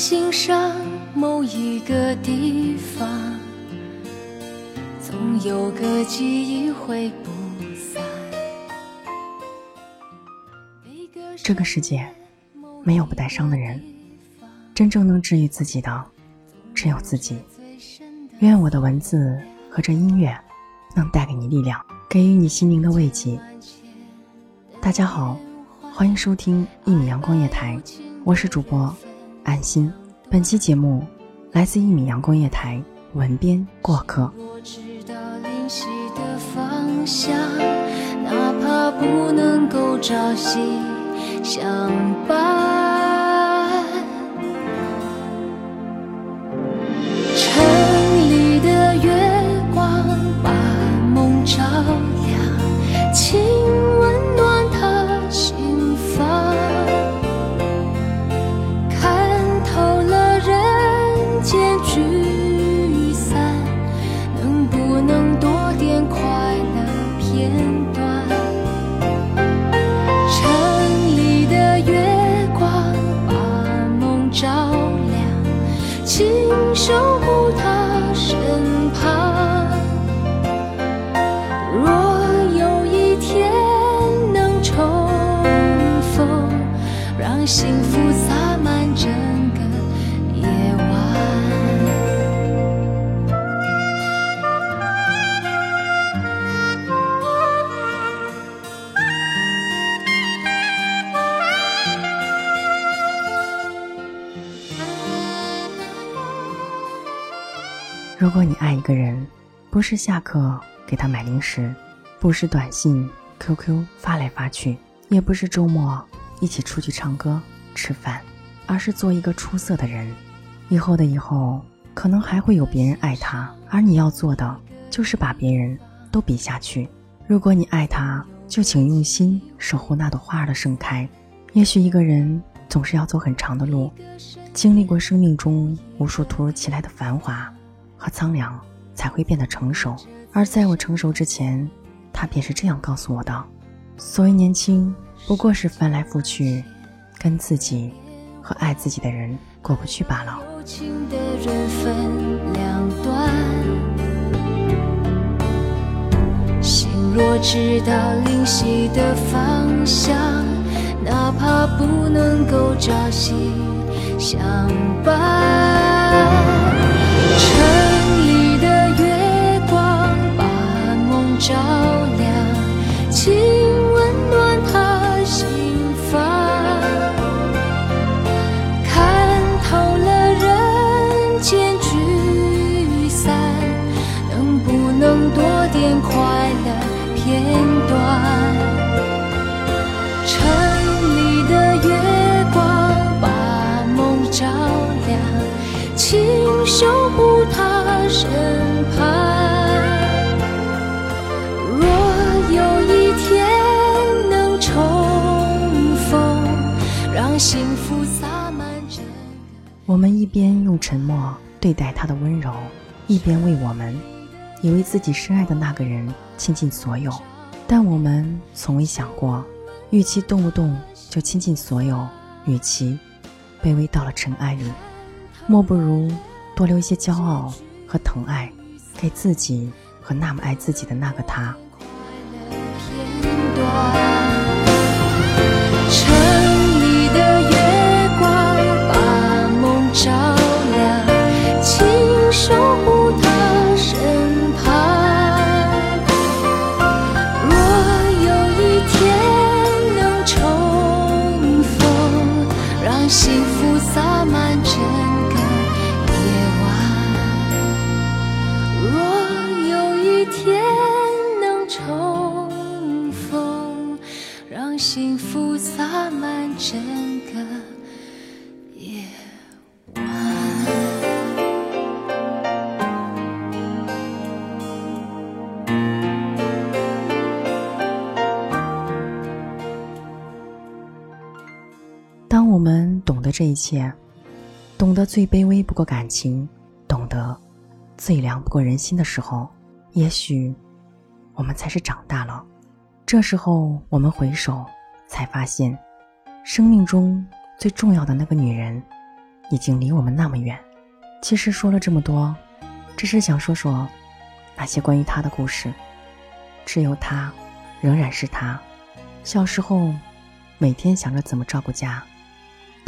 心上某一个地方，总有个记忆会不散。这个世界没有不带伤的人，真正能治愈自己的只有自己。愿我的文字和这音乐能带给你力量，给予你心灵的慰藉。大家好，欢迎收听一米阳光夜台，我是主播。安心。本期节目来自一米阳光夜台，文编过客。我知道灵犀的方向，哪怕不能够朝夕相伴。如果你爱一个人，不是下课给他买零食，不是短信、QQ 发来发去，也不是周末一起出去唱歌、吃饭，而是做一个出色的人。以后的以后，可能还会有别人爱他，而你要做的就是把别人都比下去。如果你爱他，就请用心守护那朵花儿的盛开。也许一个人总是要走很长的路，经历过生命中无数突如其来的繁华。和苍凉才会变得成熟，而在我成熟之前，他便是这样告诉我的：所谓年轻，不过是翻来覆去，跟自己和爱自己的人过不去罢了。心若知道灵犀的方向，哪怕不能够朝夕相伴。我们一边用沉默对待他的温柔，一边为我们，也为自己深爱的那个人倾尽所有。但我们从未想过，与其动不动就倾尽所有，与其卑微到了尘埃里，莫不如多留一些骄傲和疼爱，给自己和那么爱自己的那个他。懂得这一切，懂得最卑微不过感情，懂得最凉不过人心的时候，也许我们才是长大了。这时候，我们回首，才发现，生命中最重要的那个女人，已经离我们那么远。其实说了这么多，只是想说说那些关于她的故事。只有她，仍然是她。小时候，每天想着怎么照顾家。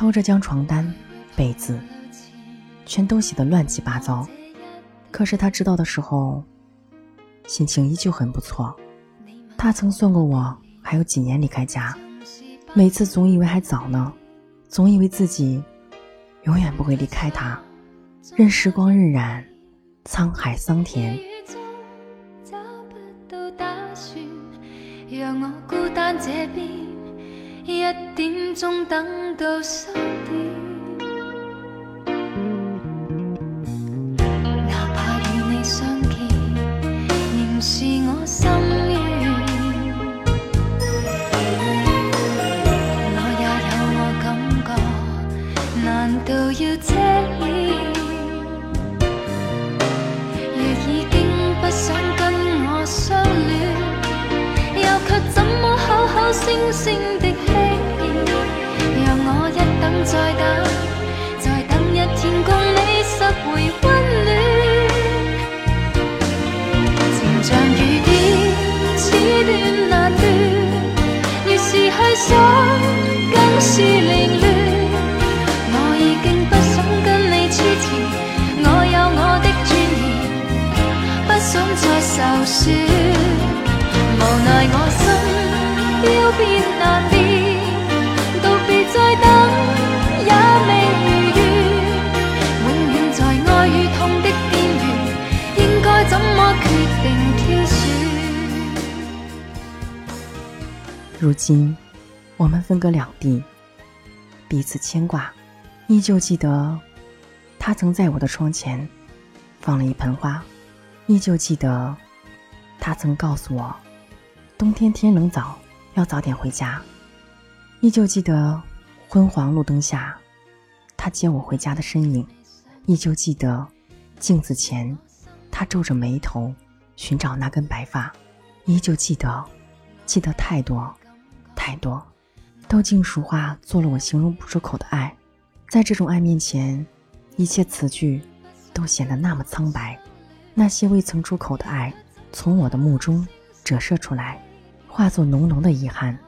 偷着将床单、被子全都洗得乱七八糟，可是他知道的时候，心情依旧很不错。他曾算过我还有几年离开家，每次总以为还早呢，总以为自己永远不会离开他，任时光荏苒，沧海桑田。一点钟等到三点，哪怕与你相见，仍是我心愿。我也有我感觉，难道要遮掩？若已经不想跟我相恋，又却怎么口口声声如今，我们分隔两地，彼此牵挂，依旧记得，他曾在我的窗前放了一盆花，依旧记得，他曾告诉我，冬天天冷早要早点回家，依旧记得昏黄路灯下，他接我回家的身影，依旧记得镜子前，他皱着眉头寻找那根白发，依旧记得，记得太多。太多，都尽数化做了我形容不出口的爱，在这种爱面前，一切词句都显得那么苍白。那些未曾出口的爱，从我的目中折射出来，化作浓浓的遗憾。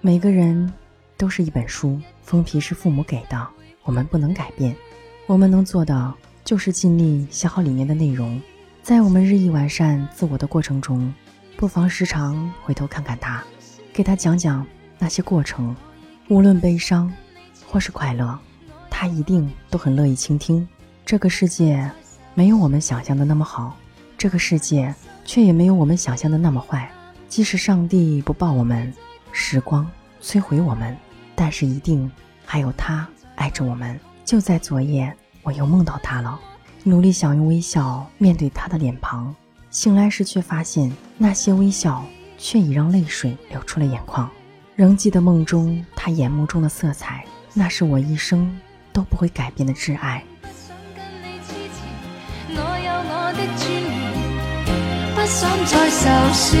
每个人都是一本书，封皮是父母给的，我们不能改变。我们能做的就是尽力写好里面的内容。在我们日益完善自我的过程中，不妨时常回头看看他。给他讲讲那些过程，无论悲伤或是快乐，他一定都很乐意倾听。这个世界没有我们想象的那么好，这个世界却也没有我们想象的那么坏。即使上帝不抱我们，时光摧毁我们，但是一定还有他爱着我们。就在昨夜，我又梦到他了，努力想用微笑面对他的脸庞，醒来时却发现那些微笑。却已让泪水流出了眼眶，仍记得梦中他眼眸中的色彩，那是我一生都不会改变的挚爱。不想再受损，